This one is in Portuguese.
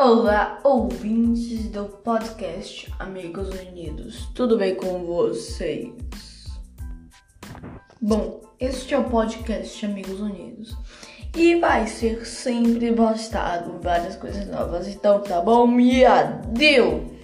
Olá, ouvintes do podcast Amigos Unidos. Tudo bem com vocês? Bom, este é o podcast Amigos Unidos e vai ser sempre postado várias coisas novas. Então tá bom? E adeus!